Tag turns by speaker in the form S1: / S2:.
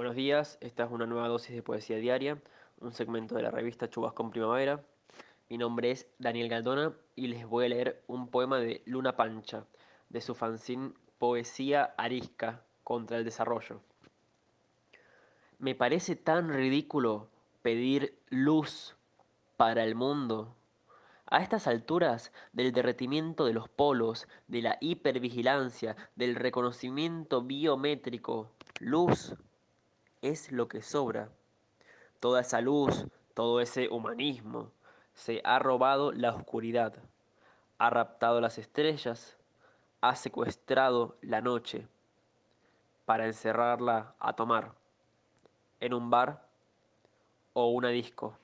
S1: Buenos días, esta es una nueva dosis de poesía diaria, un segmento de la revista Chubasco en Primavera. Mi nombre es Daniel Galdona y les voy a leer un poema de Luna Pancha, de su fanzine Poesía Arisca contra el Desarrollo. Me parece tan ridículo pedir luz para el mundo. A estas alturas del derretimiento de los polos, de la hipervigilancia, del reconocimiento biométrico, luz es lo que sobra. Toda esa luz, todo ese humanismo, se ha robado la oscuridad, ha raptado las estrellas, ha secuestrado la noche para encerrarla a tomar en un bar o una disco.